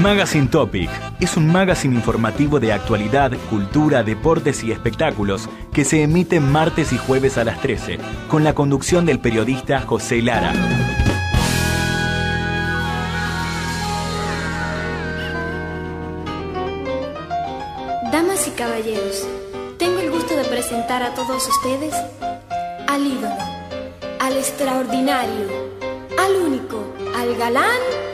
Magazine Topic es un magazine informativo de actualidad, cultura, deportes y espectáculos que se emite martes y jueves a las 13, con la conducción del periodista José Lara. Damas y caballeros, tengo el gusto de presentar a todos ustedes al ídolo, al extraordinario, al único, al galán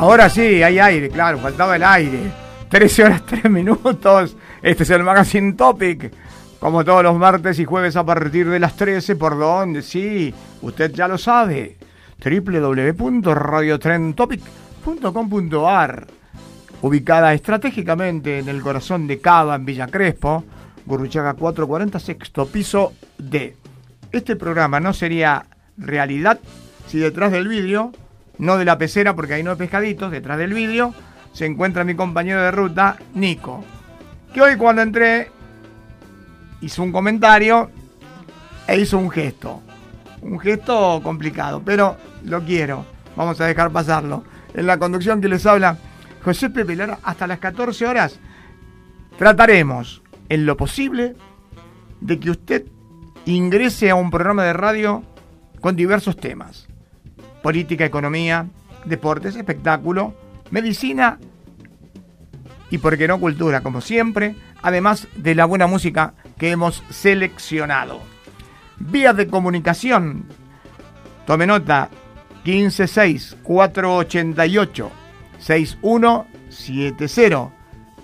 Ahora sí, hay aire, claro, faltaba el aire. 13 horas 3 minutos. Este es el Magazine Topic. Como todos los martes y jueves a partir de las 13, ¿por dónde? Sí, usted ya lo sabe. www.radiotrentopic.com.ar Ubicada estratégicamente en el corazón de Cava, en Villa Crespo, Gurruchaga 440, sexto piso D. Este programa no sería realidad si detrás del vídeo no de la pecera porque hay no pescaditos, detrás del vídeo se encuentra mi compañero de ruta, Nico, que hoy cuando entré hizo un comentario e hizo un gesto. Un gesto complicado, pero lo quiero. Vamos a dejar pasarlo. En la conducción que les habla José Pepe Lara, hasta las 14 horas trataremos en lo posible de que usted ingrese a un programa de radio con diversos temas política, economía, deportes, espectáculo, medicina y, por qué no, cultura, como siempre, además de la buena música que hemos seleccionado. Vías de comunicación. Tome nota 156 488 6170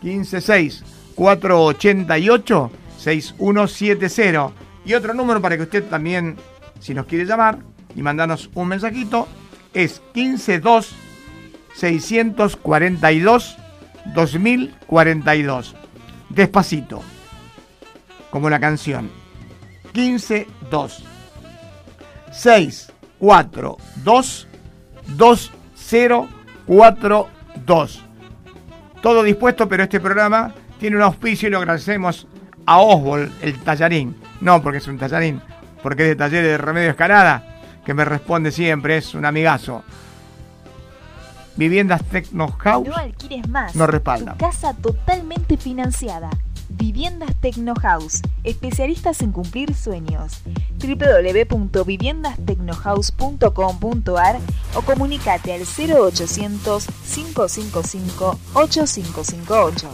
156 488 6170 y otro número para que usted también si nos quiere llamar y mandarnos un mensajito es 152 642 2042. Despacito. Como la canción. 152 642 2042. Todo dispuesto, pero este programa tiene un auspicio y lo agradecemos a Oswald, el tallarín. No porque es un tallarín, porque es de taller de Remedio Escalada que me responde siempre, es un amigazo. Viviendas Tecno House. No alquiles más. No respalda. casa totalmente financiada. Viviendas Tecno House, especialistas en cumplir sueños. www.viviendastecnohouse.com.ar o comunicate al 0800 555 8558.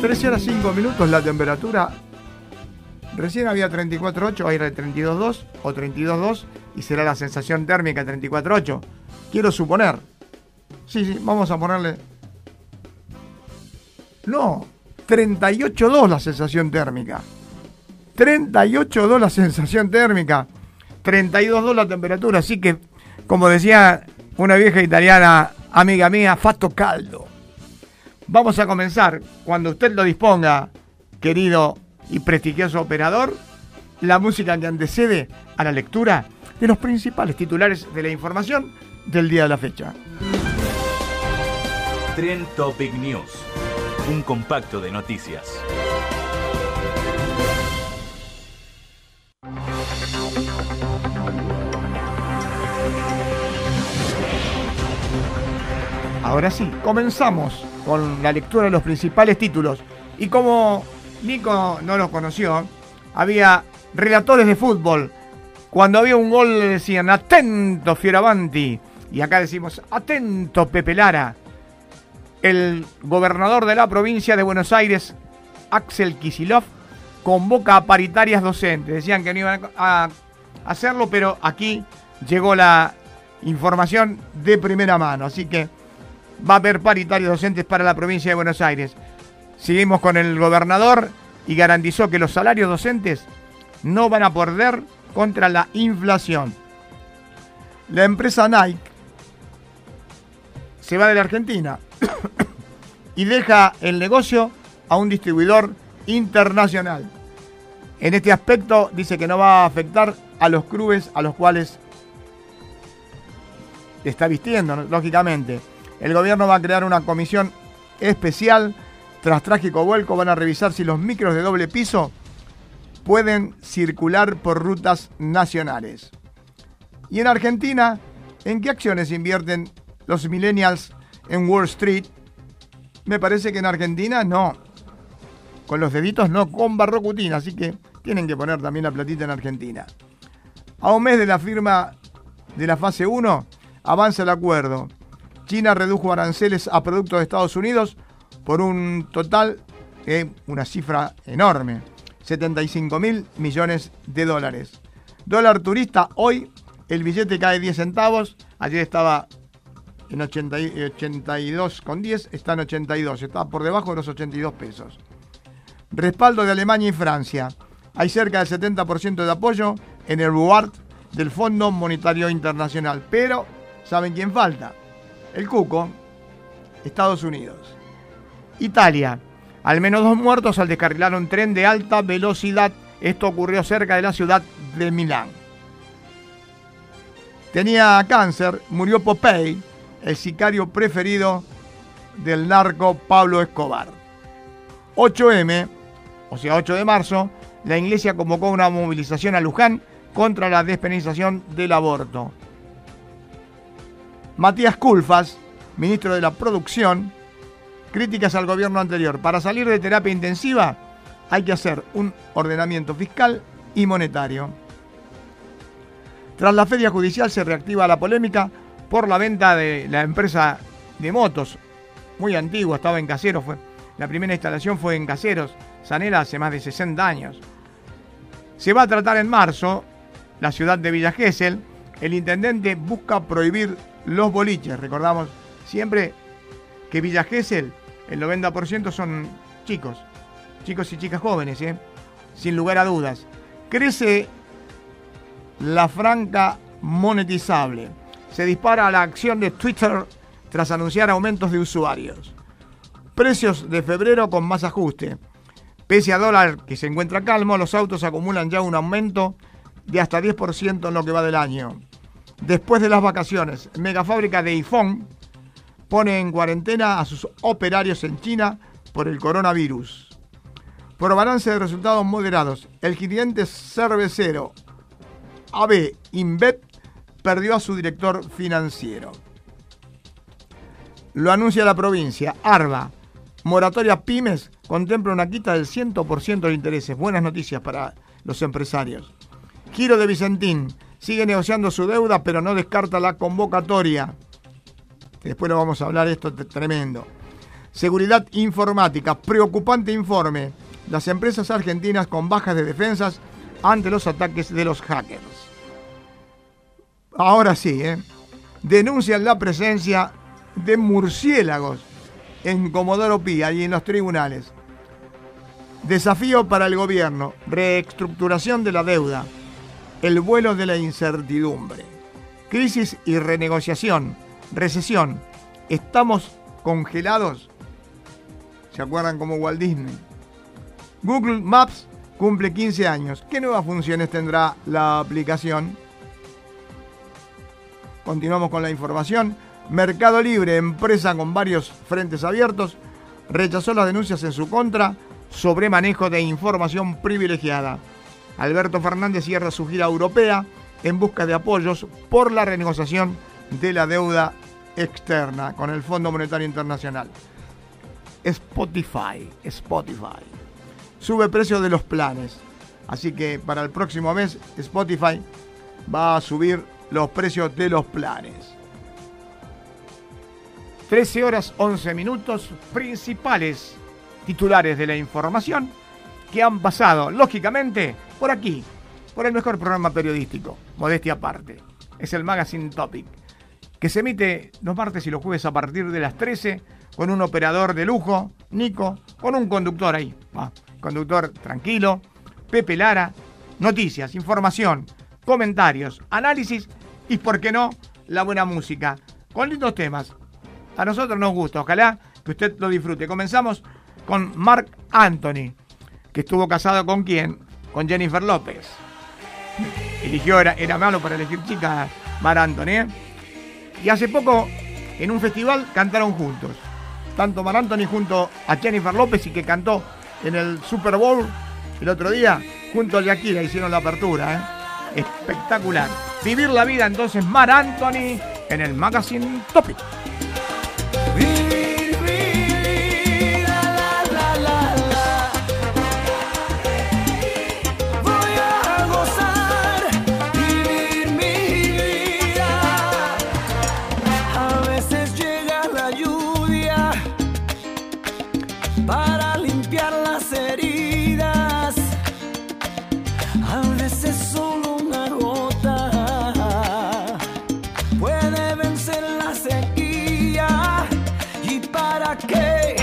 13 horas 5 minutos la temperatura Recién había 34.8, ahora hay 32.2 o 32.2 y será la sensación térmica 34.8. Quiero suponer. Sí, sí, vamos a ponerle. No, 38.2 la sensación térmica. 38.2 la sensación térmica. 32.2 la temperatura. Así que, como decía una vieja italiana amiga mía, fatto caldo. Vamos a comenzar cuando usted lo disponga, querido y prestigioso operador, la música que antecede a la lectura de los principales titulares de la información del día de la fecha. Trend Topic News, un compacto de noticias. Ahora sí, comenzamos con la lectura de los principales títulos. Y como Nico no los conoció, había relatores de fútbol Cuando había un gol le decían, atento Fioravanti. Y acá decimos, atento Pepe Lara. El gobernador de la provincia de Buenos Aires, Axel Kisilov, convoca a paritarias docentes. Decían que no iban a hacerlo, pero aquí llegó la información de primera mano. Así que va a haber paritarias docentes para la provincia de Buenos Aires. Seguimos con el gobernador y garantizó que los salarios docentes no van a perder contra la inflación. La empresa Nike se va de la Argentina y deja el negocio a un distribuidor internacional. En este aspecto dice que no va a afectar a los clubes a los cuales está vistiendo, lógicamente. El gobierno va a crear una comisión especial. Tras trágico vuelco van a revisar si los micros de doble piso pueden circular por rutas nacionales. Y en Argentina, ¿en qué acciones invierten los millennials en Wall Street? Me parece que en Argentina no. Con los deditos no, con barrocutina. Así que tienen que poner también la platita en Argentina. A un mes de la firma de la fase 1, avanza el acuerdo. China redujo aranceles a productos de Estados Unidos por un total una cifra enorme, 75 mil millones de dólares. Dólar turista, hoy el billete cae 10 centavos, ayer estaba en 82,10, está en 82, está por debajo de los 82 pesos. Respaldo de Alemania y Francia. Hay cerca del 70% de apoyo en el RUART del Fondo Monetario Internacional. Pero, ¿saben quién falta? El Cuco, Estados Unidos. Italia. Al menos dos muertos al descarrilar un tren de alta velocidad. Esto ocurrió cerca de la ciudad de Milán. Tenía cáncer, murió Popey, el sicario preferido del narco Pablo Escobar. 8M, o sea 8 de marzo, la iglesia convocó una movilización a Luján contra la despenalización del aborto. Matías Culfas, ministro de la Producción, críticas al gobierno anterior. Para salir de terapia intensiva hay que hacer un ordenamiento fiscal y monetario. Tras la feria judicial se reactiva la polémica por la venta de la empresa de motos, muy antigua, estaba en Caseros, fue, la primera instalación fue en Caseros, Sanela hace más de 60 años. Se va a tratar en marzo la ciudad de Villa Gesell. El intendente busca prohibir los boliches. Recordamos siempre que Villa Gesell, el 90% son chicos, chicos y chicas jóvenes, ¿eh? sin lugar a dudas. Crece la franca monetizable. Se dispara la acción de Twitter tras anunciar aumentos de usuarios. Precios de febrero con más ajuste. Pese a dólar que se encuentra calmo, los autos acumulan ya un aumento de hasta 10% en lo que va del año. Después de las vacaciones, megafábrica de iPhone pone en cuarentena a sus operarios en China por el coronavirus. Por balance de resultados moderados, el gigante cervecero AB InBev perdió a su director financiero. Lo anuncia la provincia. Arba, moratoria pymes contempla una quita del 100% de intereses. Buenas noticias para los empresarios. Giro de Vicentín sigue negociando su deuda, pero no descarta la convocatoria. Después lo vamos a hablar, esto es tremendo. Seguridad informática, preocupante informe. Las empresas argentinas con bajas de defensas ante los ataques de los hackers. Ahora sí, ¿eh? denuncian la presencia de murciélagos en Comodoro Pi, allí en los tribunales. Desafío para el gobierno, reestructuración de la deuda, el vuelo de la incertidumbre, crisis y renegociación, recesión. ¿Estamos congelados? ¿Se acuerdan como Walt Disney? Google Maps cumple 15 años. ¿Qué nuevas funciones tendrá la aplicación? Continuamos con la información. Mercado Libre, empresa con varios frentes abiertos, rechazó las denuncias en su contra sobre manejo de información privilegiada. Alberto Fernández cierra su gira europea en busca de apoyos por la renegociación de la deuda externa con el Fondo Monetario Internacional. Spotify, Spotify. Sube precio de los planes. Así que para el próximo mes Spotify va a subir los precios de los planes. 13 horas 11 minutos principales titulares de la información que han pasado, lógicamente, por aquí, por el mejor programa periodístico, modestia aparte. Es el Magazine Topic, que se emite los martes y los jueves a partir de las 13 con un operador de lujo, Nico, con un conductor ahí, conductor tranquilo, Pepe Lara, noticias, información, comentarios, análisis y, por qué no, la buena música, con lindos temas. A nosotros nos gusta, ojalá que usted lo disfrute. Comenzamos con Mark Anthony, que estuvo casado con quién? Con Jennifer López. Eligió, era, era malo para elegir chicas, Mark Anthony. ¿eh? Y hace poco, en un festival, cantaron juntos. Tanto Mark Anthony junto a Jennifer López y que cantó en el Super Bowl el otro día, junto a Shakira, hicieron la apertura. ¿eh? Espectacular. Vivir la vida entonces, Mar Anthony, en el Magazine Topic. hey.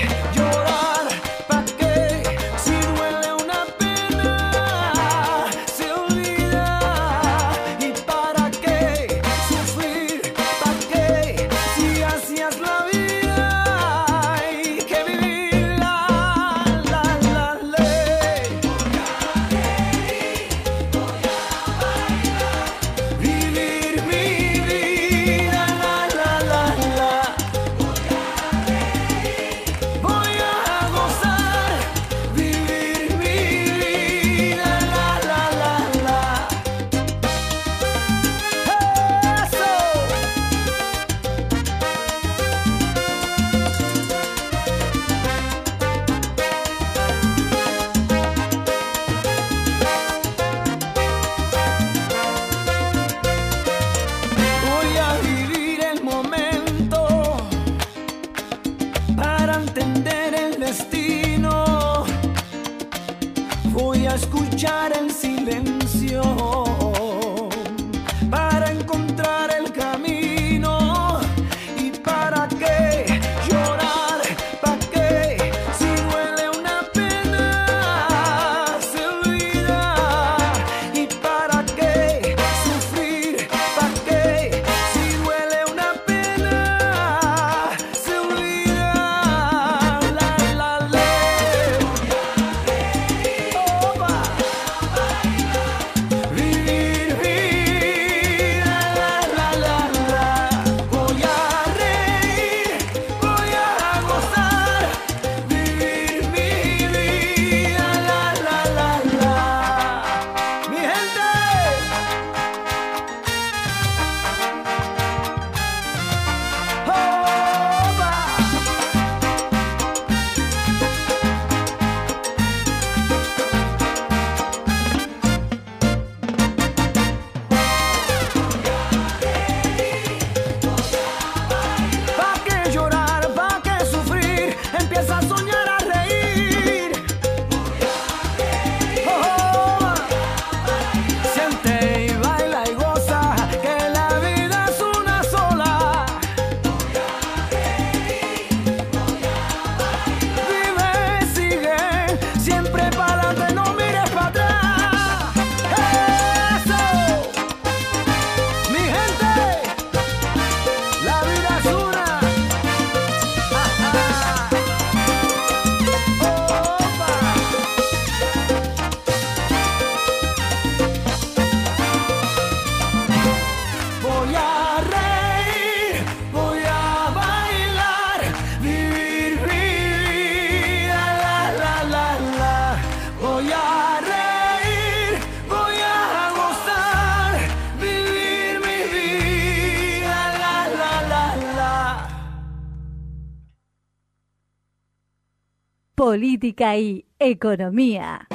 Política y economía.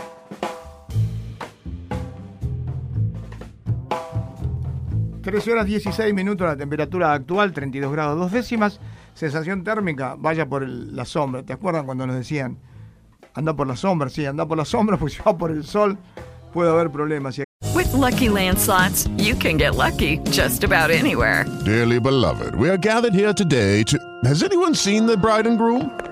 13 horas 16 minutos, la temperatura actual, 32 grados 2 décimas. Sensación térmica, vaya por la sombra. ¿Te acuerdan cuando nos decían, anda por la sombra? Sí, anda por la sombra, porque si va por el sol puede haber problemas. With lucky landslots, you can get lucky just about anywhere. Dearly beloved, we are gathered here today to. Has anyone seen the bride and groom?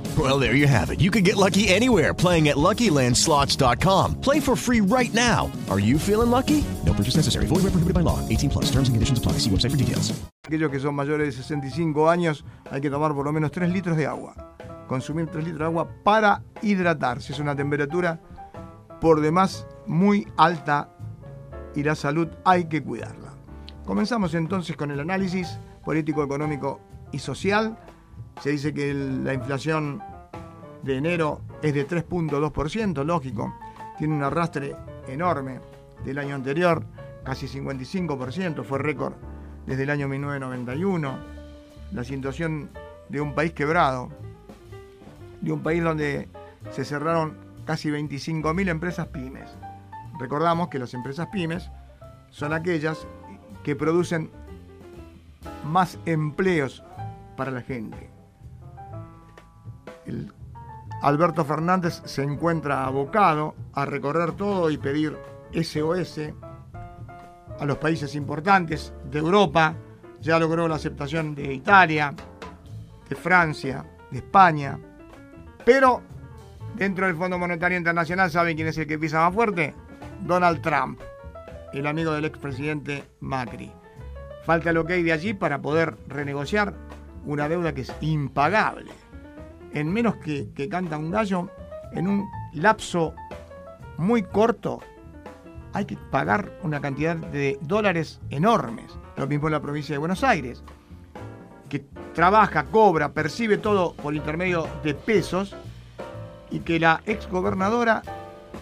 Well, there you have it. You can get lucky anywhere playing at LuckyLandSlots.com. Play for free right now. Are you feeling lucky? No purchase necessary. Void where prohibited by law. 18 plus. Terms and conditions apply. See website for details. Aquellos que son mayores de 65 años hay que tomar por lo menos 3 litros de agua. Consumir 3 litros de agua para hidratarse. Es una temperatura por demás muy alta y la salud hay que cuidarla. Comenzamos entonces con el análisis político, económico y social. Se dice que la inflación de enero es de 3.2%, lógico, tiene un arrastre enorme del año anterior, casi 55%, fue récord desde el año 1991. La situación de un país quebrado, de un país donde se cerraron casi 25.000 empresas pymes. Recordamos que las empresas pymes son aquellas que producen más empleos para la gente. Alberto Fernández se encuentra abocado a recorrer todo y pedir SOS a los países importantes de Europa. Ya logró la aceptación de Italia, de Francia, de España. Pero Dentro del Fondo Monetario Internacional, ¿saben quién es el que pisa más fuerte? Donald Trump, el amigo del expresidente Macri. Falta el ok de allí para poder renegociar una deuda que es impagable. En menos que, que canta un gallo, en un lapso muy corto, hay que pagar una cantidad de dólares enormes. Lo mismo en la provincia de Buenos Aires, que trabaja, cobra, percibe todo por intermedio de pesos y que la exgobernadora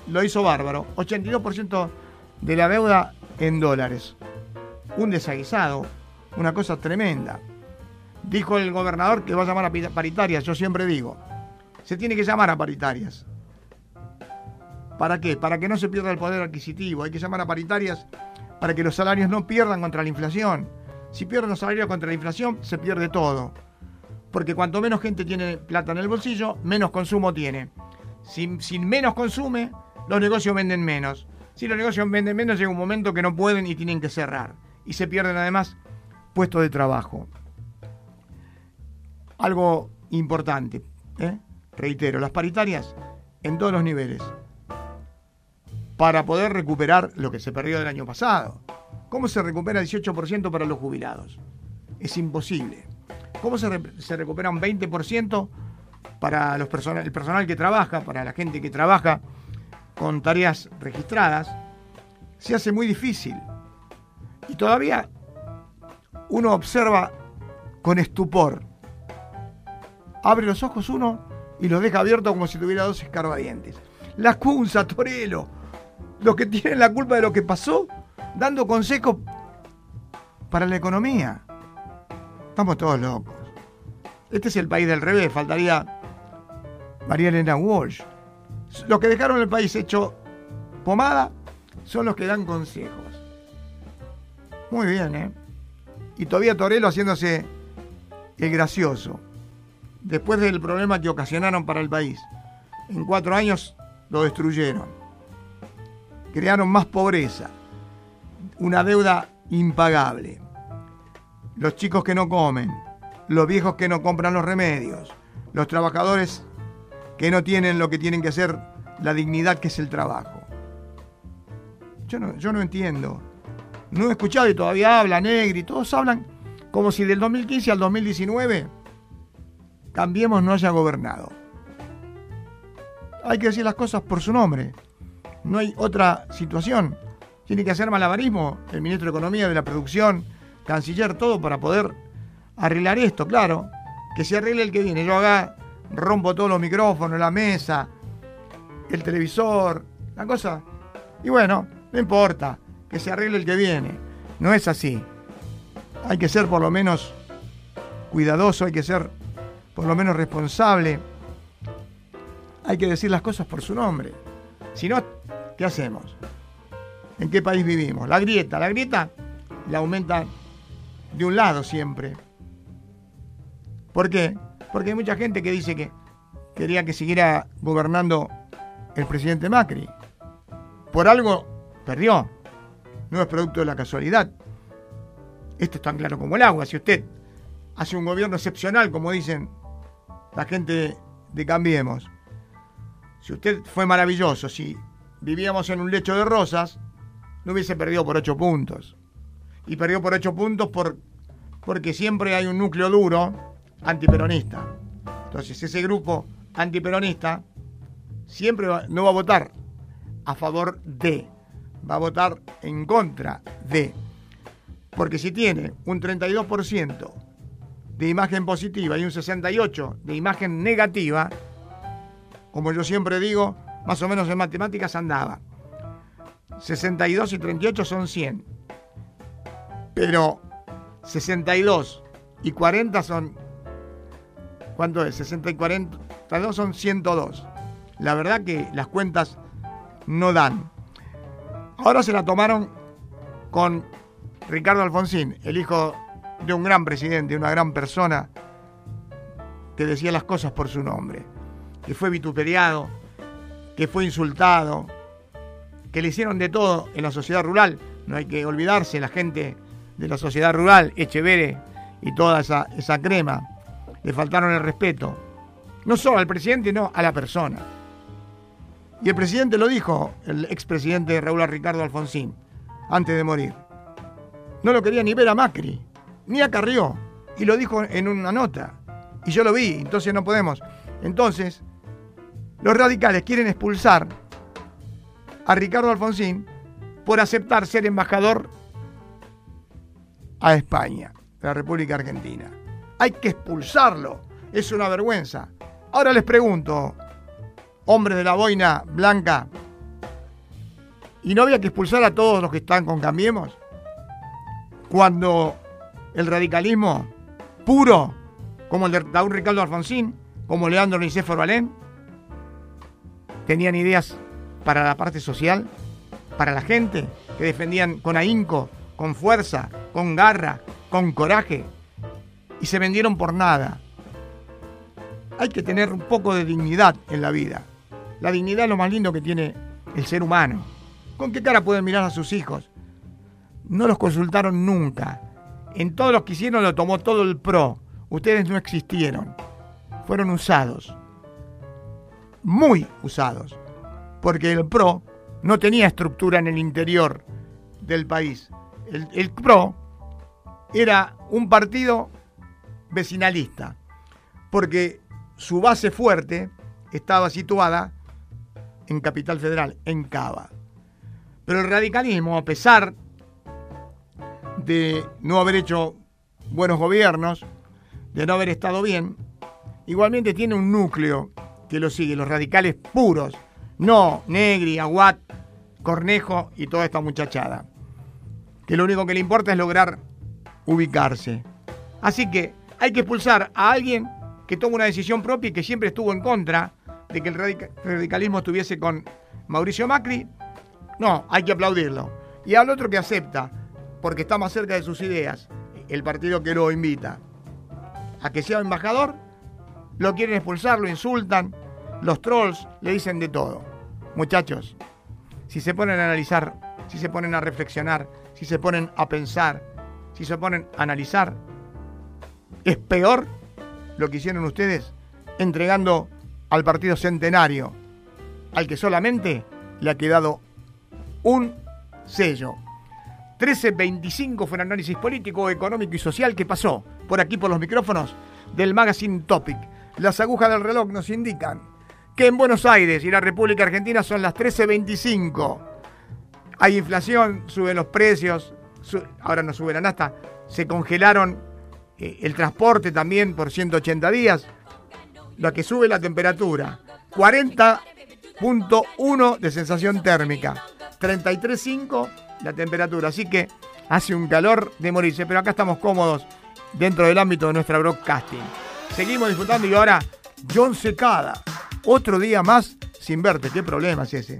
lo hizo bárbaro. 82% de la deuda en dólares. Un desaguisado, una cosa tremenda. Dijo el gobernador que va a llamar a paritarias, yo siempre digo, se tiene que llamar a paritarias. ¿Para qué? Para que no se pierda el poder adquisitivo. Hay que llamar a paritarias para que los salarios no pierdan contra la inflación. Si pierden los salarios contra la inflación, se pierde todo porque cuanto menos gente tiene plata en el bolsillo, menos consumo tiene. Si, menos consume, los negocios venden menos. Si los negocios venden menos, llega un momento que no pueden y tienen que cerrar. Y se pierden además puestos de trabajo. Algo importante, ¿eh? reitero, las paritarias en todos los niveles. Para poder recuperar lo que se perdió del año pasado. ¿Cómo se recupera el 18% para los jubilados? Es imposible. ¿Cómo se, recupera un 20% para los el personal que trabaja, para la gente que trabaja con tareas registradas? Se hace muy difícil. Y todavía uno observa con estupor. Abre los ojos uno y los deja abiertos como si tuviera dos escarbadientes. La Cunza, Torelo, los que tienen la culpa de lo que pasó, dando consejos para la economía. Estamos todos locos. Este es el país del revés, faltaría María Elena Walsh. Los que dejaron el país hecho pomada son los que dan consejos. Muy bien, ¿eh? Y todavía Torelo haciéndose el gracioso. Después del problema que ocasionaron para el país. En cuatro años lo destruyeron. Crearon más pobreza. Una deuda impagable los chicos que no comen, los viejos que no compran los remedios, los trabajadores que no tienen lo que tienen que hacer, la dignidad que es el trabajo. Yo no, yo no entiendo. No he escuchado y todavía habla Negri, todos hablan Como si del 2015 al 2019 Cambiemos no haya gobernado. Hay que decir las cosas por su nombre. No hay otra situación. Tiene que hacer malabarismo el ministro de Economía, de la Producción, canciller, todo para poder arreglar esto, claro. Que se arregle el que viene. Yo acá rompo todos los micrófonos, la mesa, el televisor, la cosa. Y bueno, no importa, que se arregle el que viene. No es así. Hay que ser por lo menos cuidadoso, hay que ser por lo menos responsable. Hay que decir las cosas por su nombre. Si no, ¿qué hacemos? ¿En qué país vivimos? La grieta, la grieta la aumenta de un lado siempre. ¿Por qué? Porque hay mucha gente que dice que quería que siguiera gobernando el presidente Macri. Por algo perdió. No es producto de la casualidad. Esto es tan claro como el agua. Si usted hace un gobierno excepcional, como dicen la gente de Cambiemos, si usted fue maravilloso, si vivíamos en un lecho de rosas, no hubiese perdido por ocho puntos. Y perdió por ocho puntos por, porque siempre hay un núcleo duro antiperonista. Entonces ese grupo antiperonista siempre no va a votar a favor de, va a votar en contra de. Porque si tiene un 32% de imagen positiva y un 68% de imagen negativa, como yo siempre digo, más o menos en matemáticas andaba. 62 y 38 son 100. Pero 62 y 40 son... ¿Cuánto es? 60 y 42 son 102. La verdad que las cuentas no dan. Ahora se la tomaron con Ricardo Alfonsín, el hijo de un gran presidente, una gran persona que decía las cosas por su nombre, que fue vituperiado, que fue insultado, que le hicieron de todo en la sociedad rural. No hay que olvidarse, la gente de la sociedad rural, Echevere y toda esa, esa crema, le faltaron el respeto. No solo al presidente, no a la persona. Y el presidente lo dijo, el expresidente Raúl Ricardo Alfonsín, antes de morir. No lo quería ni ver a Macri, ni a Carrió. Y lo dijo en una nota. Y yo lo vi, entonces no podemos. Entonces, los radicales quieren expulsar a Ricardo Alfonsín por aceptar ser embajador a España, de la República Argentina. Hay que expulsarlo. Es una vergüenza. Ahora les pregunto, hombres de la boina blanca, ¿y no había que expulsar a todos los que están con Cambiemos? Cuando el radicalismo puro, como el de Raúl Ricardo Alfonsín, como Leandro Nicéforo Alén, tenían ideas para la parte social, para la gente, que defendían con ahínco, con fuerza, con garra, con coraje, y se vendieron por nada. Hay que tener un poco de dignidad en la vida. La dignidad es lo más lindo que tiene el ser humano. ¿Con qué cara pueden mirar a sus hijos? No los consultaron nunca. En todos los que hicieron lo tomó todo el PRO. Ustedes no existieron. Fueron usados. Muy usados. Porque el PRO no tenía estructura en el interior del país. El, PRO era un partido vecinalista. Porque su base fuerte estaba situada en Capital Federal, en Cava. Pero el radicalismo, a pesar de no haber hecho buenos gobiernos, de no haber estado bien, igualmente tiene un núcleo que lo sigue, los radicales puros, no Negri, Aguat, Cornejo y toda esta muchachada, que lo único que le importa es lograr ubicarse. Así que hay que expulsar a alguien que toma una decisión propia y que siempre estuvo en contra de que el radicalismo estuviese con Mauricio Macri, no, hay que aplaudirlo. Y al otro que acepta, porque está más cerca de sus ideas, el partido que lo invita a que sea embajador, lo quieren expulsar, lo insultan, los trolls le dicen de todo. Muchachos, si se ponen a analizar, si se ponen a reflexionar, si se ponen a pensar, si se ponen a analizar, es peor lo que hicieron ustedes entregando al partido centenario, al que solamente le ha quedado un sello. 13.25 fue un análisis político, económico y social que pasó por aquí por los micrófonos del Magazine Topic. Las agujas del reloj nos indican que en Buenos Aires y la República Argentina son las 13.25. Hay inflación, suben los precios, ahora no sube la nasta, se congelaron eh, el transporte también por 180 días, lo que sube la temperatura. 40.1 de sensación térmica, 33.5 la temperatura, así que hace un calor de morirse, pero acá estamos cómodos dentro del ámbito de nuestra broadcasting. Seguimos disfrutando y ahora John Secada, otro día más sin verte, qué problema es ese.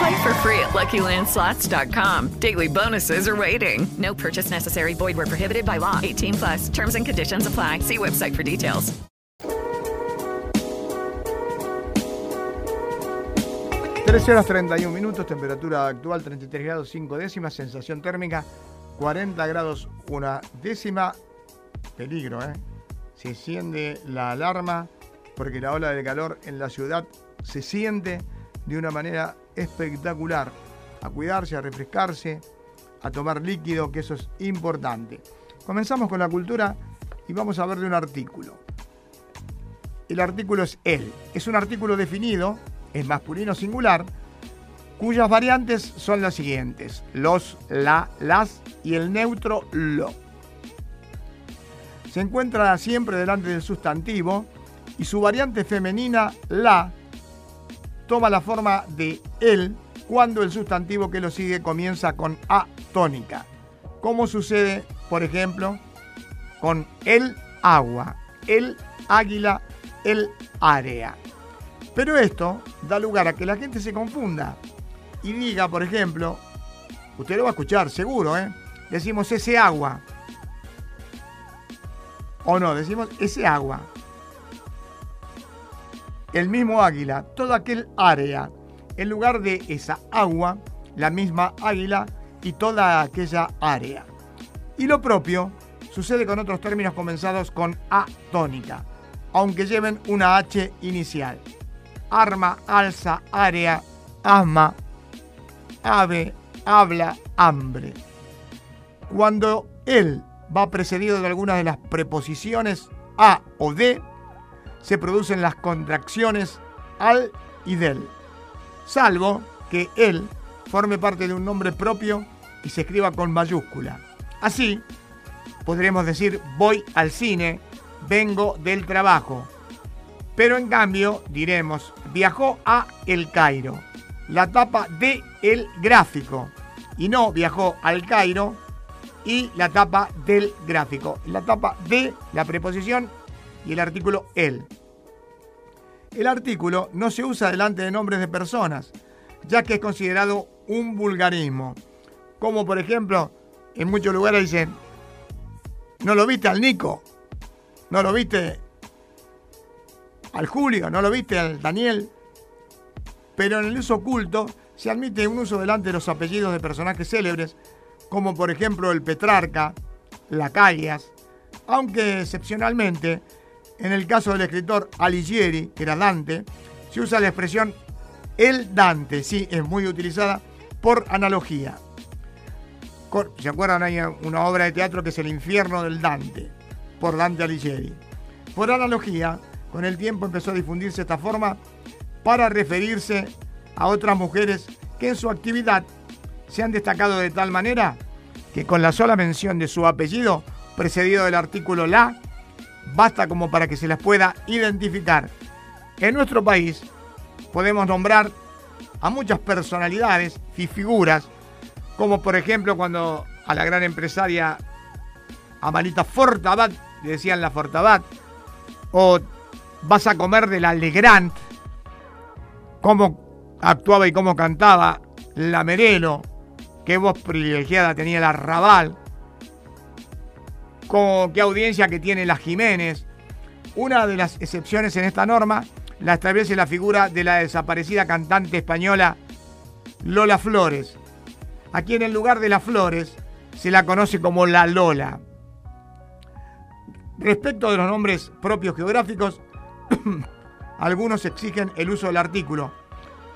Play for free at LuckyLandSlots.com. Daily bonuses are waiting. No purchase necessary. Void where prohibited by law. 18 plus. Terms and conditions apply. See website for details. 13 horas 31 minutos, temperatura actual 33 grados 5 décimas, sensación térmica 40 grados 1 décima. Peligro, ¿eh? Se enciende la alarma porque la ola de calor en la ciudad se siente de una manera espectacular. A cuidarse, a refrescarse, a tomar líquido, que eso es importante. Comenzamos con la cultura y vamos a ver de un artículo. El artículo es él. Es un artículo definido, es masculino singular, cuyas variantes son las siguientes: los, la, las y el neutro lo. Se encuentra siempre delante del sustantivo y su variante femenina, la, toma la forma de él cuando el sustantivo que lo sigue comienza con A tónica. Como sucede, por ejemplo, con el agua, el águila, el área. Pero esto da lugar a que la gente se confunda y diga, por ejemplo, usted lo va a escuchar seguro, ¿eh? Decimos ese agua. O no, decimos ese agua. El mismo águila, todo aquel área. En lugar de esa agua, la misma águila y toda aquella área. Y lo propio sucede con otros términos comenzados con A tónica, aunque lleven una H inicial. Arma, alza, área, asma, ave, habla, hambre. Cuando él va precedido de alguna de las preposiciones a o de, se producen las contracciones al y del, salvo que él forme parte de un nombre propio y se escriba con mayúscula. Así, podremos decir voy al cine, vengo del trabajo. Pero en cambio diremos viajó a El Cairo, la tapa de El Gráfico, y no viajó al Cairo y la tapa del gráfico. La tapa de la preposición y el artículo el. El artículo no se usa delante de nombres de personas, ya que es considerado un vulgarismo. Como por ejemplo, en muchos lugares dicen, no lo viste al Nico, no lo viste al Julio, no lo viste al Daniel. Pero en el uso oculto se admite un uso delante de los apellidos de personajes célebres, como por ejemplo el Petrarca, Lacayas, aunque excepcionalmente, en el caso del escritor Alighieri, que era Dante, se usa la expresión el Dante, sí, es muy utilizada por analogía. ¿Se acuerdan? Hay una obra de teatro que es El infierno del Dante, por Dante Alighieri. Por analogía, con el tiempo empezó a difundirse esta forma para referirse a otras mujeres que en su actividad se han destacado de tal manera que con la sola mención de su apellido, precedido del artículo la, basta como para que se las pueda identificar. En nuestro país podemos nombrar a muchas personalidades y figuras, como por ejemplo cuando a la gran empresaria Amalita Fortabat le decían la Fortabat, o vas a comer de la Legrand, cómo actuaba y cómo cantaba la Merelo, qué voz privilegiada tenía la Raval, con qué audiencia que tiene la Jiménez. Una de las excepciones en esta norma la establece la figura de la desaparecida cantante española Lola Flores, a quien en lugar de las Flores se la conoce como la Lola. Respecto de los nombres propios geográficos, algunos exigen el uso del artículo,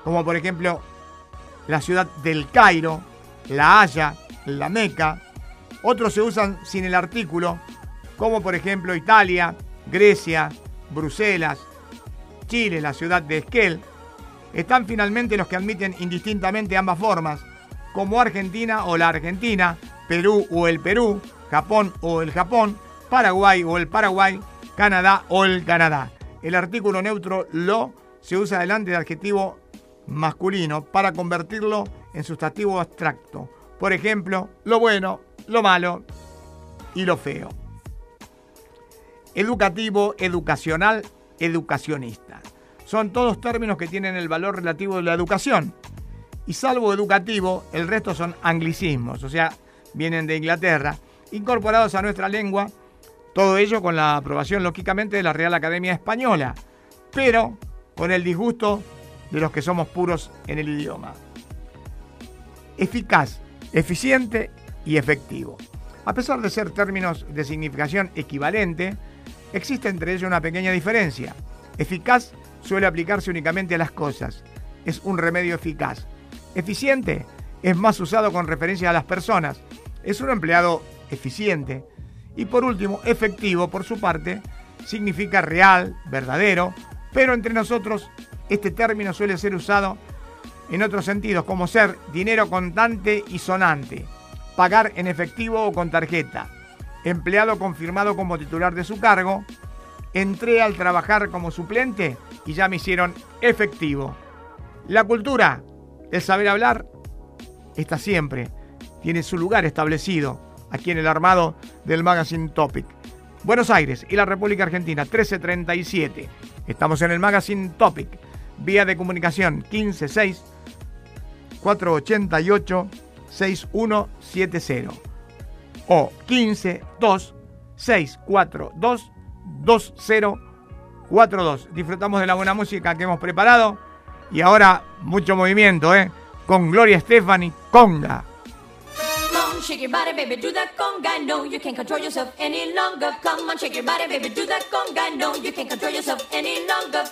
como por ejemplo la ciudad del Cairo, La Haya, La Meca. Otros se usan sin el artículo, como por ejemplo Italia, Grecia, Bruselas, Chile, la ciudad de Esquel. Están finalmente los que admiten indistintamente ambas formas, como Argentina o la Argentina, Perú o el Perú, Japón o el Japón, Paraguay o el Paraguay, Canadá o el Canadá. El artículo neutro lo se usa delante del adjetivo masculino para convertirlo en sustantivo abstracto. Por ejemplo, lo bueno, lo malo y lo feo. Educativo, educacional, educacionista. Son todos términos que tienen el valor relativo de la educación. Y salvo educativo, el resto son anglicismos, o sea, vienen de Inglaterra, incorporados a nuestra lengua, todo ello con la aprobación, lógicamente, de la Real Academia Española, pero con el disgusto de los que somos puros en el idioma. Eficaz, eficiente y efectivo. A pesar de ser términos de significación equivalente, existe entre ellos una pequeña diferencia. Eficaz suele aplicarse únicamente a las cosas. Es un remedio eficaz. Eficiente es más usado con referencia a las personas. Es un empleado eficiente. Y por último, efectivo, por su parte, significa real, verdadero, pero entre nosotros este término suele ser usado en otros sentidos, como ser dinero contante y sonante, pagar en efectivo o con tarjeta, empleado confirmado como titular de su cargo, entré al trabajar como suplente y ya me hicieron efectivo. La cultura, el saber hablar, está siempre, tiene su lugar establecido aquí en el armado del Magazine Topic. Buenos Aires y la República Argentina, 1337. Estamos en el Magazine Topic. Vía de comunicación 156 488 6170 o 152 642 2042. Disfrutamos de la buena música que hemos preparado y ahora mucho movimiento, ¿eh? Con Gloria Stefani, Conga. Come on, shake your body, baby, do that conga. No, you can't control yourself any longer. Come on, shake your body, baby, do that conga. No, you can't control yourself any longer.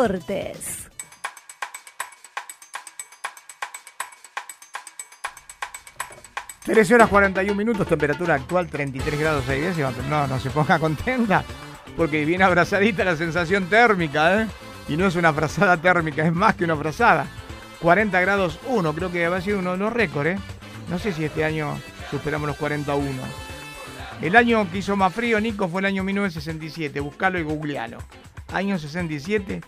Deportes. 13 horas 41 minutos, temperatura actual 33 grados 6 décimas. No, no se ponga contenta porque viene abrazadita la sensación térmica, ¿eh? Y no es una frazada térmica, es más que una frazada. 40 grados 1, creo que ha sido uno de los récords, ¿eh? No sé si este año superamos los 41. El año que hizo más frío, Nico, fue el año 1967. Buscalo y googlealo. Año 67,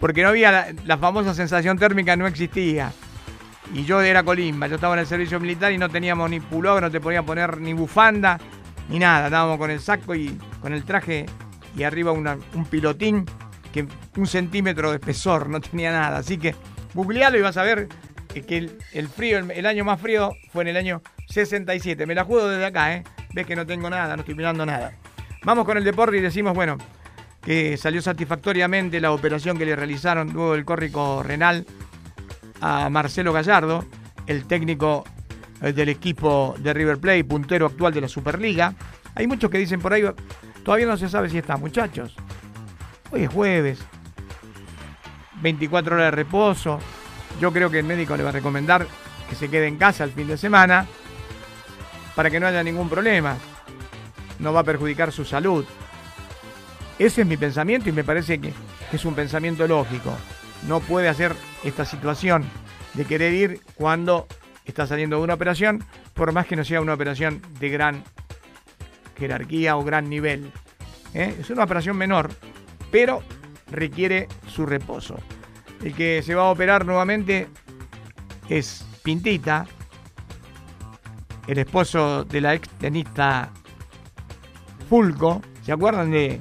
porque no había la, la famosa sensación térmica, no existía. Y yo era colimba, yo estaba en el servicio militar y no teníamos ni pullover, no te podía poner ni bufanda, ni nada. Estábamos con el saco y con el traje y arriba un pilotín que un centímetro de espesor, no tenía nada. Así que googlealo y vas a ver que que el, frío, el, el año más frío fue en el año 67. Me la juego desde acá, ¿eh? Ves que no tengo nada, no estoy mirando nada. Vamos con el deporte y decimos, bueno, salió satisfactoriamente la operación que le realizaron luego del córrico renal a Marcelo Gallardo, el técnico eh, del equipo de River Plate, puntero actual de la Superliga. Hay muchos que dicen por ahí, todavía no se sabe si está, muchachos. Hoy es jueves, 24 horas de reposo. Yo creo que el médico le va a recomendar que se quede en casa el fin de semana para que no haya ningún problema. No va a perjudicar su salud. Ese es mi pensamiento y me parece que, es un pensamiento lógico. No puede hacer esta situación de querer ir cuando está saliendo de una operación, por más que no sea una operación de gran jerarquía o gran nivel. ¿eh? Es una operación menor, pero requiere su reposo. El que se va a operar nuevamente es Pintita, el esposo de la ex tenista Fulco. ¿Se acuerdan de,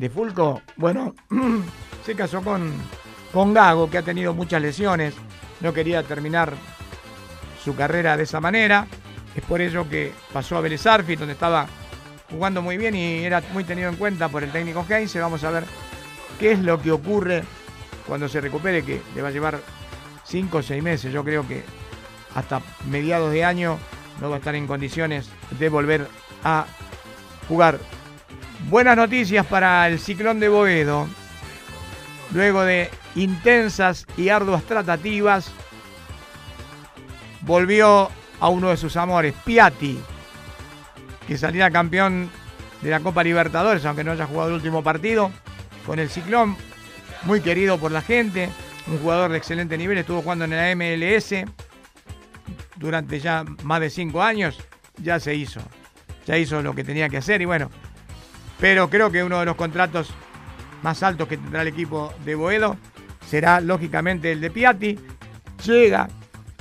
de Fulco? Bueno, se casó con, con Gago, que ha tenido muchas lesiones. No quería terminar su carrera de esa manera. Es por ello que pasó a Vélez Arfield, donde estaba jugando muy bien y era muy tenido en cuenta por el técnico Heinze. Vamos a ver qué es lo que ocurre cuando se recupere, que le va a llevar 5 o 6 meses. Yo creo que hasta mediados de año no va a estar en condiciones de volver a jugar. Buenas noticias para el ciclón de Boedo. Luego de intensas y arduas tratativas, volvió a uno de sus amores, Piatti, que salía campeón de la Copa Libertadores, aunque no haya jugado el último partido, con el ciclón, muy querido por la gente, un jugador de excelente nivel, estuvo jugando en la MLS durante ya más de cinco años, ya se hizo, ya hizo lo que tenía que hacer y bueno, pero creo que uno de los contratos más altos que tendrá el equipo de Boedo será lógicamente el de Piatti, llega,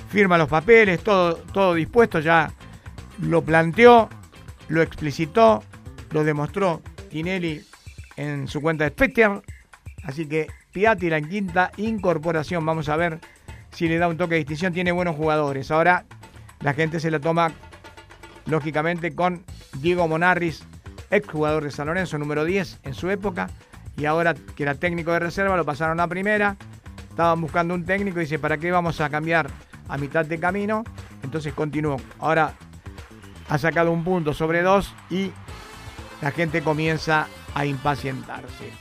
firma los papeles, todo, todo dispuesto, ya lo planteó, lo explicitó, lo demostró Tinelli en su cuenta de Twitter. Así que Piatti, la quinta incorporación, vamos a ver si le da un toque de distinción. Tiene buenos jugadores. Ahora la gente se la toma, lógicamente, con Diego Monarris, exjugador de San Lorenzo, número 10 en su época. Y ahora que era técnico de reserva, lo pasaron a primera. Estaban buscando un técnico y dice, ¿para qué vamos a cambiar a mitad de camino? Entonces continuó. Ahora ha sacado un punto sobre dos y la gente comienza a impacientarse.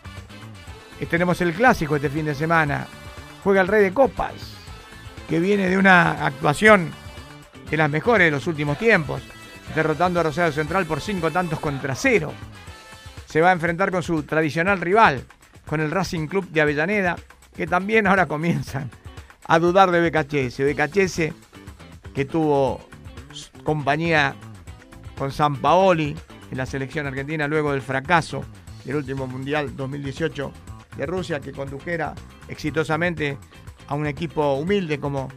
Eh, Tenemos el clásico este fin de semana. Juega el Rey de Copas, que viene de una actuación de las mejores de los últimos tiempos, derrotando a Rosario Central por cinco tantos contra cero. Se va a enfrentar con su tradicional rival, con el Racing Club de Avellaneda, que también ahora comienzan a dudar de Becachese. Becachese, que tuvo compañía con San Paoli en la selección argentina luego del fracaso del último Mundial 2018 de Rusia, que condujera exitosamente a un equipo humilde como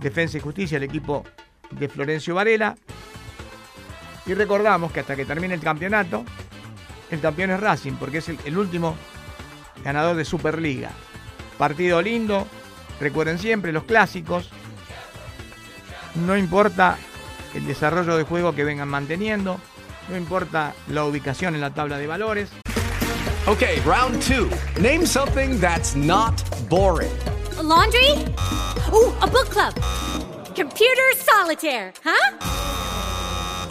Defensa y Justicia, el equipo de Florencio Varela. Y recordamos que hasta que termine el campeonato, el campeón es Racing, porque es el, el último ganador de Superliga. Partido lindo, recuerden siempre los clásicos. No importa el desarrollo de juego que vengan manteniendo, no importa la ubicación en la tabla de valores. Okay, round two. Name something that's not boring. A laundry? Ooh, a book club. Computer solitaire, huh?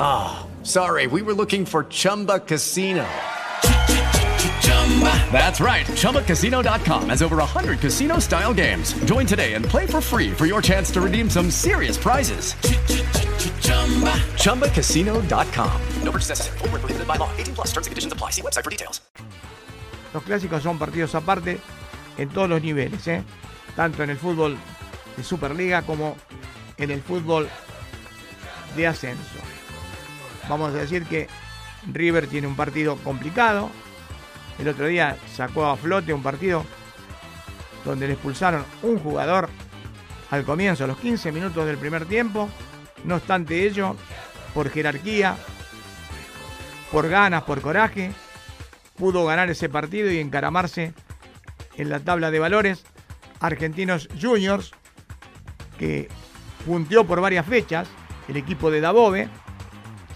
Ah, sorry, we were looking for Chumba Casino. That's right. ChumbaCasino.com has over 100 casino style games. Join today and play for free for your chance to redeem some serious prizes. ChumbaCasino.com. No purchase necessary. Void prohibited by law. 18 plus terms and conditions apply. See website for details. Los clásicos son partidos aparte en todos los niveles, ¿eh? tanto en el fútbol de Superliga como en el fútbol de ascenso. Vamos a decir que River tiene un partido complicado. El otro día sacó a flote un partido donde le expulsaron un jugador al comienzo, a los 15 minutos del primer tiempo. No obstante ello, por jerarquía, por ganas, por coraje, pudo ganar ese partido y encaramarse en la tabla de valores. Argentinos Juniors, que punteó por varias fechas, el equipo de Dabove,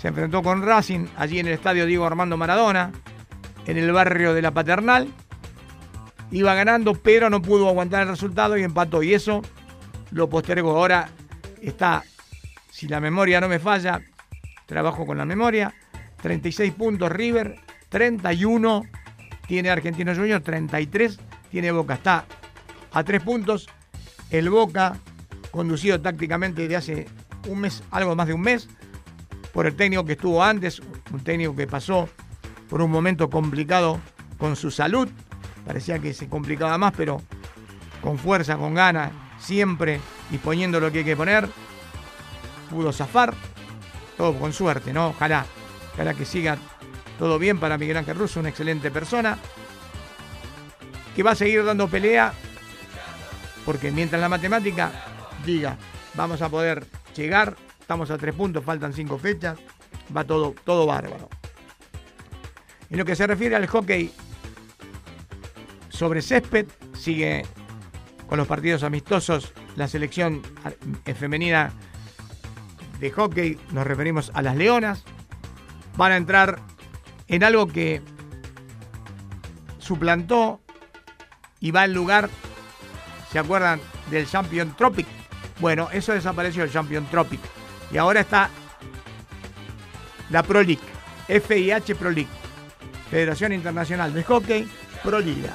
se enfrentó con Racing allí en el estadio Diego Armando Maradona, en el barrio de la Paternal. Iba ganando, pero no pudo aguantar el resultado y empató. Y eso lo postergó. Ahora está, si la memoria no me falla, trabajo con la memoria. 36 puntos River, 31 tiene Argentinos Juniors, 33 tiene Boca. Está a 3 puntos. El Boca, conducido tácticamente de hace un mes, algo más de un mes, por el técnico que estuvo antes, un técnico que pasó por un momento complicado con su salud. Parecía que se complicaba más, pero con fuerza, con ganas, siempre disponiendo lo que hay que poner. Pudo zafar, todo con suerte, ¿no? Ojalá, ojalá que siga todo bien para Miguel Ángel Russo, una excelente persona. Que va a seguir dando pelea, porque mientras la matemática diga, vamos a poder llegar, estamos a tres puntos, faltan cinco fechas, va todo, todo bárbaro. En lo que se refiere al hockey sobre césped, sigue con los partidos amistosos la selección femenina de hockey, nos referimos a las Leonas, van a entrar en algo que suplantó y va en lugar, ¿se acuerdan del Champion Tropic? Bueno, eso desapareció el Champion Tropic y ahora está la Pro League, FIH Pro League, Federación Internacional de Hockey Pro Liga.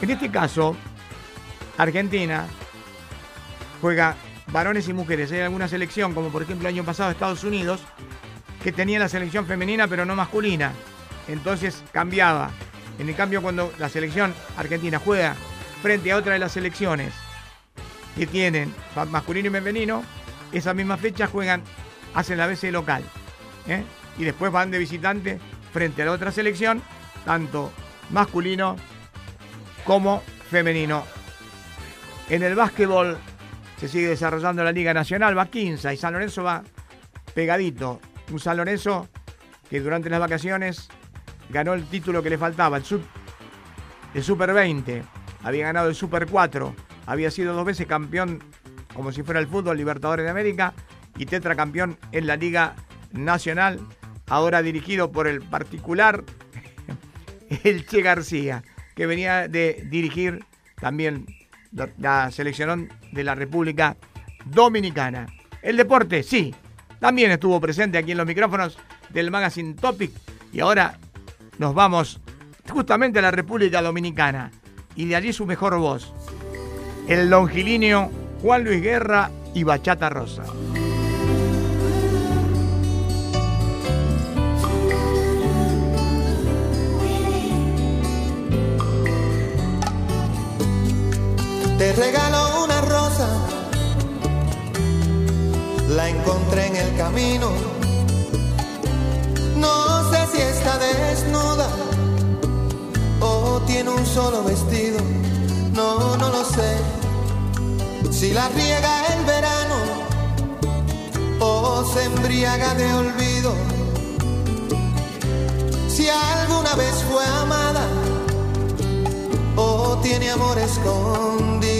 En este caso, Argentina juega varones y mujeres. Hay alguna selección, como por ejemplo el año pasado Estados Unidos, que tenía la selección femenina pero no masculina. Entonces cambiaba. En el cambio, cuando la selección argentina juega frente a otra de las selecciones que tienen masculino y femenino, esa misma fecha juegan, hacen la BC local. ¿eh? Y después van de visitante frente a la otra selección, tanto masculino como femenino. En el básquetbol se sigue desarrollando la Liga Nacional, va 15 y San Lorenzo va pegadito. Un San Lorenzo que durante las vacaciones ganó el título que le faltaba, el, el Super 20. Había ganado el Super 4. Había sido dos veces campeón, como si fuera el fútbol, Libertadores de América. Y tetracampeón en la Liga Nacional. Ahora dirigido por el particular, el Che García, que venía de dirigir también la selección de la República Dominicana. El deporte, sí, también estuvo presente aquí en los micrófonos del Magazine Topic y ahora nos vamos justamente a la República Dominicana y de allí su mejor voz, el longilíneo Juan Luis Guerra y Bachata Rosa. Te regalo una rosa, la encontré en el camino. No sé si está desnuda o tiene un solo vestido, no, no lo sé. Si la riega el verano o se embriaga de olvido. Si alguna vez fue amada o tiene amor escondido.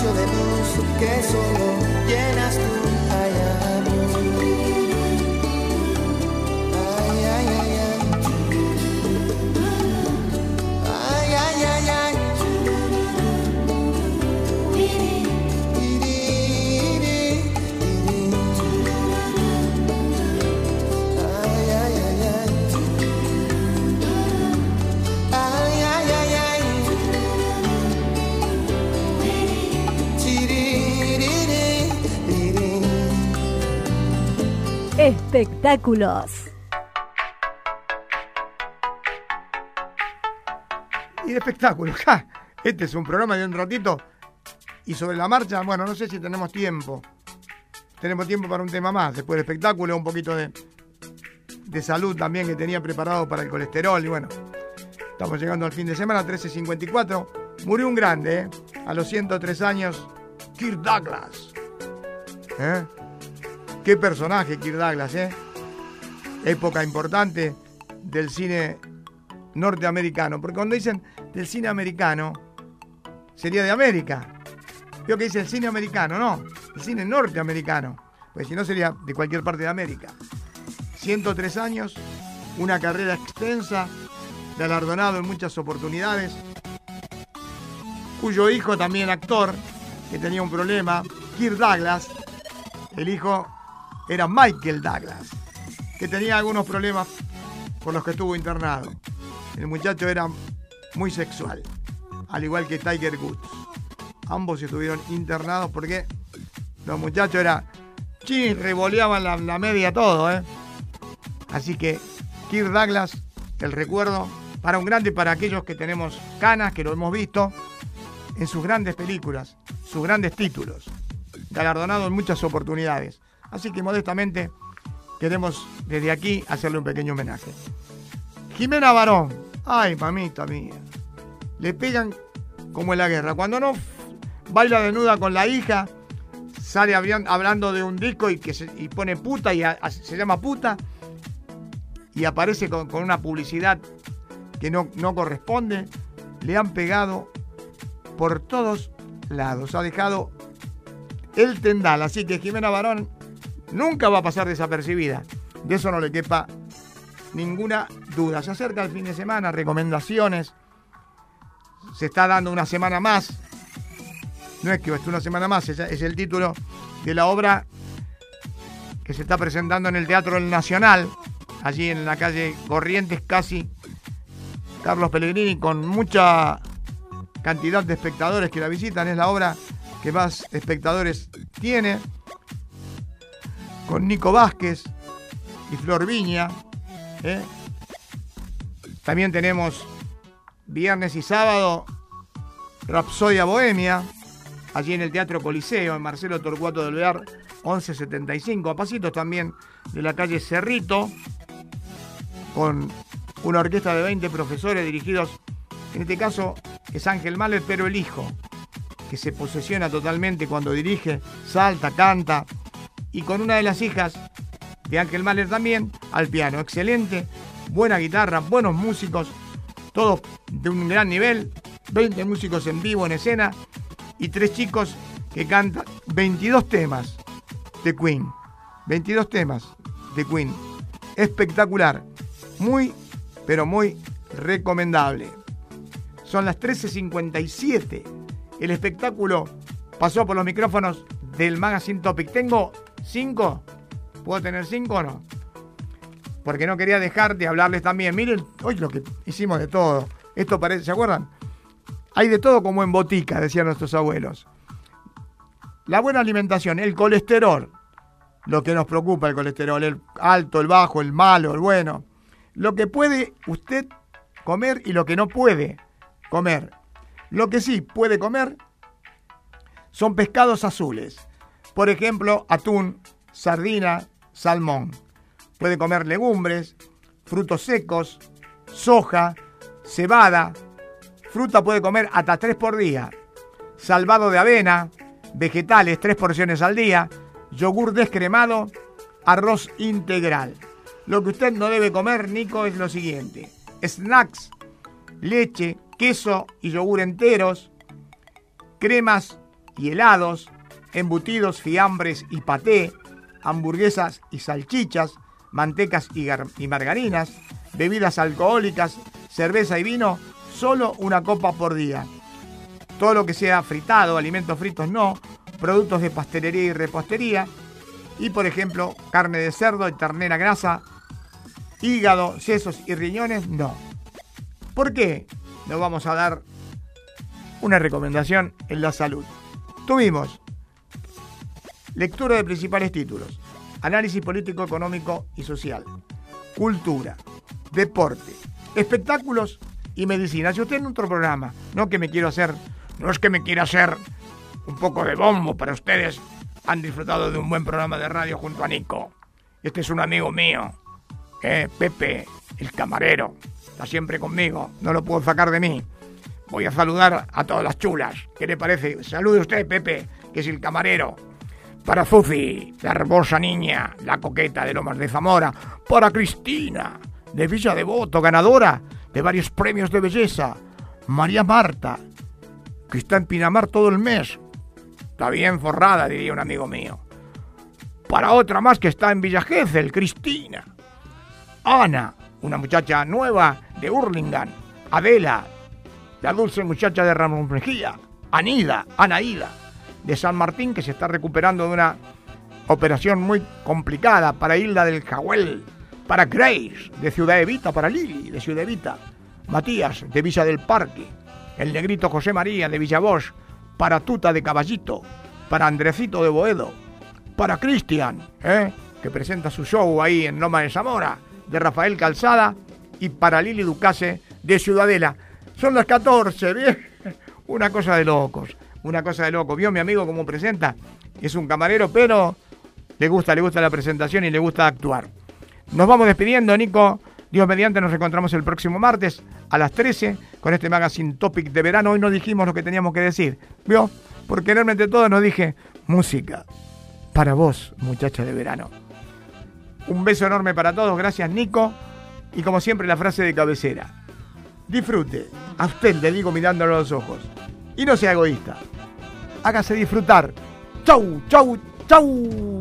Espacio de luz que solo llenas tú. Espectáculos. Y de espectáculo. ja. Este es un programa de un ratito. Y sobre la marcha, bueno, no sé si tenemos tiempo. Tenemos tiempo para un tema más. Después del espectáculo, un poquito de, de salud también que tenía preparado para el colesterol. Y bueno, estamos llegando al fin de semana, 13.54. Murió un grande, ¿eh? a los 103 años, Kirk Douglas. ¿Eh? Qué personaje Kirk Douglas, ¿eh? Época importante del cine norteamericano. Porque cuando dicen del cine americano, sería de América. Yo que dice el cine americano, no, el cine norteamericano. Pues si no sería de cualquier parte de América. 103 años, una carrera extensa, galardonado en muchas oportunidades, cuyo hijo también actor, que tenía un problema, Kirk Douglas, el hijo era Michael Douglas, que tenía algunos problemas por los que estuvo internado. El muchacho era muy sexual, al igual que Tiger Woods. Ambos estuvieron internados porque los muchachos era chis, revoleaban la, la media todo, ¿eh? Así que Kirk Douglas, el recuerdo para un grande y para aquellos que tenemos canas, que lo hemos visto en sus grandes películas, sus grandes títulos, galardonado en muchas oportunidades. Así que modestamente queremos desde aquí hacerle un pequeño homenaje. Jimena Barón, ay mamita mía, le pegan como en la guerra. Cuando no baila desnuda con la hija, sale hablando- de un disco y, que y pone puta y se llama puta y aparece con, con una publicidad que no, no corresponde, le han pegado por todos lados. Ha dejado el tendal. Así que Jimena Barón nunca va a pasar desapercibida. De eso no le quepa ninguna duda. Se acerca el fin de semana, recomendaciones. Se está dando una semana más. No es que esté una semana más, es, el título de la obra que se está presentando en el Teatro del Nacional, allí en la calle Corrientes, casi Carlos Pellegrini, con mucha cantidad de espectadores que la visitan. Es la obra que más espectadores tiene, con Nico Vázquez y Flor Viña. ¿eh? También tenemos viernes y sábado Rapsodia Bohemia, allí en el Teatro Coliseo, en Marcelo Torcuato del Vear, 1175, a pasitos también de la calle Cerrito, con una orquesta de 20 profesores dirigidos, en este caso es Ángel Mahler, pero el hijo, que se posesiona totalmente cuando dirige, salta, canta, y con una de las hijas de Ángel Mahler también, al piano. Excelente, buena guitarra, buenos músicos, todos de un gran nivel, 20 músicos en vivo en escena y tres chicos que cantan 22 temas de Queen. 22 temas de Queen. Espectacular. Muy, pero muy recomendable. Son las 13.57. El espectáculo pasó por los micrófonos del Magazine Topic. Tengo cinco. ¿Puedo tener cinco o no? Porque no quería dejar de hablarles también. Miren, hoy lo que hicimos de todo. Esto parece, ¿se acuerdan? Hay de todo como en botica, decían nuestros abuelos. La buena alimentación, el colesterol, lo que nos preocupa el colesterol, el alto, el bajo, el malo, el bueno. Lo que puede usted comer y lo que no puede comer. Lo que sí puede comer son pescados azules. Por ejemplo, atún, sardina, salmón. Puede comer legumbres, frutos secos, soja, cebada. Fruta puede comer hasta tres por día. Salvado de avena, vegetales, tres porciones al día, yogur descremado, arroz integral. Lo que usted no debe comer, Nico, es lo siguiente. Snacks, leche, queso y yogur enteros, cremas y helados, embutidos, fiambres y paté, hamburguesas y salchichas, mantecas y, margarinas, bebidas alcohólicas, cerveza y vino, solo una copa por día. Todo lo que sea fritado, alimentos fritos no, productos de pastelería y repostería, y por ejemplo, carne de cerdo y ternera grasa, hígado, sesos y riñones, no. ¿Por qué? Nos vamos a dar una recomendación en la salud. Tuvimos lectura de principales títulos, análisis político, económico y social, cultura, deporte, espectáculos y medicina. Si usted en otro programa, no que me quiero hacer, no es que me quiera hacer un poco de bombo para ustedes, han disfrutado de un buen programa de radio junto a Nico. Este es un amigo mío, eh, Pepe, el camarero, está siempre conmigo, no lo puedo sacar de mí. Voy a saludar a todas las chulas. ¿Qué le parece? Salude usted, Pepe, que es el camarero. Para Zuzi, la hermosa niña, la coqueta de Lomas de Zamora. Para Cristina, de Villa Devoto, ganadora de varios premios de belleza. María Marta, que está en Pinamar todo el mes. Está bien forrada, diría un amigo mío. Para otra más que está en Villa Gesell, Cristina. Ana, una muchacha nueva de Hurlingham. Adela, la dulce muchacha de Ramón Mejía. Anida, Anaída, de San Martín, que se está recuperando de una operación muy complicada. Para Hilda del Jahuel. Para Grace, de Ciudad Evita. Para Lili, de Ciudad Evita. Matías, de Villa del Parque. El negrito José María, de Villa Bosch. Para Tuta de Caballito. Para Andrecito de Boedo. Para Cristian, ¿eh? que presenta su show ahí en Loma de Zamora. De Rafael Calzada. Y para Lili Ducase, de Ciudadela. Son las 14, ¿bien? Una cosa de locos, una cosa de locos. ¿Vio mi amigo cómo presenta? Es un camarero, pero le gusta, le gusta la presentación y le gusta actuar. Nos vamos despidiendo, Nico. Dios mediante, nos encontramos el próximo martes a las 13 con este Magazine Topic de verano. Hoy no dijimos lo que teníamos que decir, ¿vio? Porque realmente todo nos dije música para vos, muchacha de verano. Un beso enorme para todos, gracias Nico. Y como siempre la frase de cabecera. Disfrute. A usted le digo mirándolo a los ojos. Y no sea egoísta. Hágase disfrutar. Chau, chau, chau.